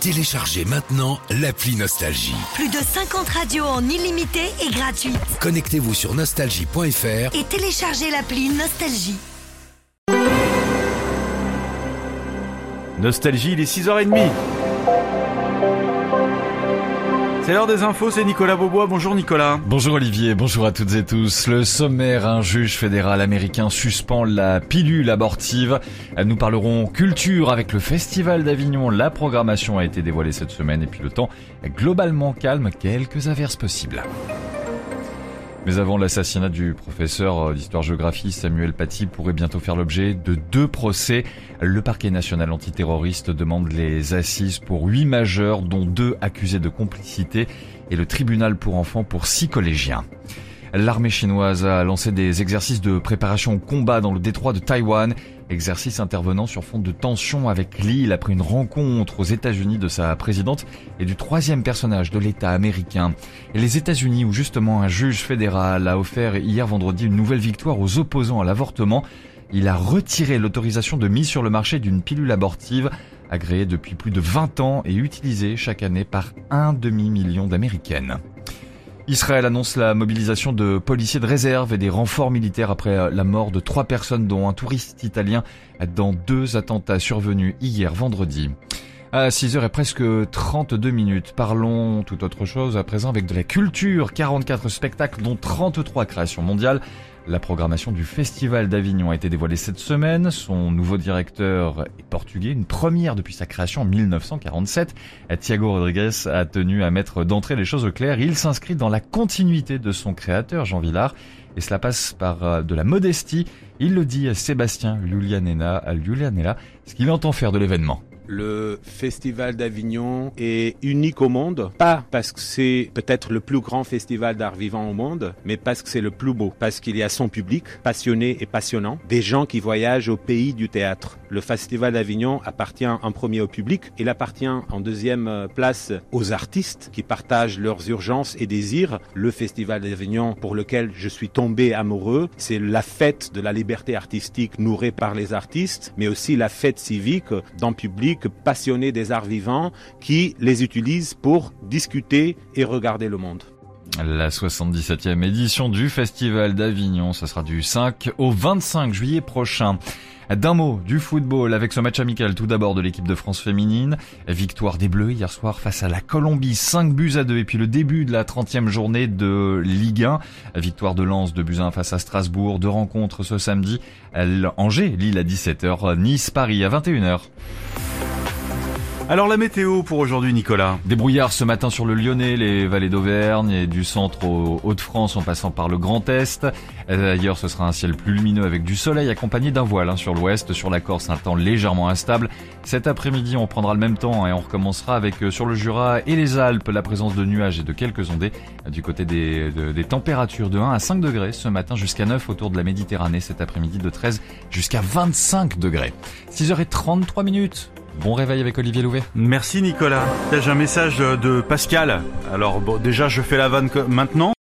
Téléchargez maintenant l'appli Nostalgie. Plus de 50 radios en illimité et gratuite. Connectez-vous sur nostalgie.fr Et téléchargez l'appli Nostalgie. Nostalgie, il est 6h30. C'est l'heure des infos, c'est Nicolas Beaubois. Bonjour Nicolas. Bonjour Olivier, bonjour à toutes et tous. Le sommaire, un juge fédéral américain suspend la pilule abortive. Nous parlerons culture avec le Festival d'Avignon. La programmation a été dévoilée cette semaine et puis le temps est globalement calme, quelques averses possibles. Mais avant l'assassinat du professeur d'histoire-géographie Samuel Paty pourrait bientôt faire l'objet de deux procès. Le parquet national antiterroriste demande les assises pour huit majeurs, dont deux accusés de complicité, et le tribunal pour enfants pour six collégiens. L'armée chinoise a lancé des exercices de préparation au combat dans le détroit de Taïwan, exercices intervenant sur fond de tension avec l'île après une rencontre aux États-Unis de sa présidente et du troisième personnage de l'État américain. Et les États-Unis où justement un juge fédéral a offert hier vendredi une nouvelle victoire aux opposants à l'avortement. Il a retiré l'autorisation de mise sur le marché d'une pilule abortive agréée depuis plus de 20 ans et utilisée chaque année par un demi-million d'Américaines. Israël annonce la mobilisation de policiers de réserve et des renforts militaires après la mort de trois personnes dont un touriste italien dans deux attentats survenus hier vendredi. À 6h et presque 32 minutes, parlons tout autre chose à présent avec de la culture. 44 spectacles dont 33 créations mondiales. La programmation du Festival d'Avignon a été dévoilée cette semaine. Son nouveau directeur est portugais, une première depuis sa création en 1947. Thiago Rodriguez a tenu à mettre d'entrée les choses au clair. Il s'inscrit dans la continuité de son créateur, Jean Villard. Et cela passe par de la modestie. Il le dit à Sébastien Lulianella, Lulianella ce qu'il entend faire de l'événement. Le Festival d'Avignon est unique au monde, pas parce que c'est peut-être le plus grand festival d'art vivant au monde, mais parce que c'est le plus beau, parce qu'il y a son public, passionné et passionnant, des gens qui voyagent au pays du théâtre. Le Festival d'Avignon appartient en premier au public, il appartient en deuxième place aux artistes qui partagent leurs urgences et désirs. Le Festival d'Avignon pour lequel je suis tombé amoureux, c'est la fête de la liberté artistique nourrie par les artistes, mais aussi la fête civique d'un public passionnés des arts vivants qui les utilisent pour discuter et regarder le monde. La 77e édition du Festival d'Avignon, ce sera du 5 au 25 juillet prochain. D'un mot du football avec ce match amical tout d'abord de l'équipe de France féminine. Victoire des Bleus hier soir face à la Colombie, 5 buts à 2 et puis le début de la 30e journée de Ligue 1. Victoire de Lens de buts 1 face à Strasbourg, deux rencontres ce samedi. Angers, Lille à 17h, Nice, Paris à 21h. Alors la météo pour aujourd'hui Nicolas Des brouillards ce matin sur le Lyonnais, les vallées d'Auvergne et du centre au Hauts-de-France en passant par le Grand Est. Ailleurs ce sera un ciel plus lumineux avec du soleil accompagné d'un voile hein, sur l'ouest. Sur la Corse un temps légèrement instable. Cet après-midi on prendra le même temps et on recommencera avec euh, sur le Jura et les Alpes la présence de nuages et de quelques ondées. Du côté des, des températures de 1 à 5 degrés ce matin jusqu'à 9 autour de la Méditerranée. Cet après-midi de 13 jusqu'à 25 degrés. 6h33 minutes. Bon réveil avec Olivier Louvet. Merci Nicolas. J'ai un message de Pascal. Alors bon, déjà je fais la vanne maintenant.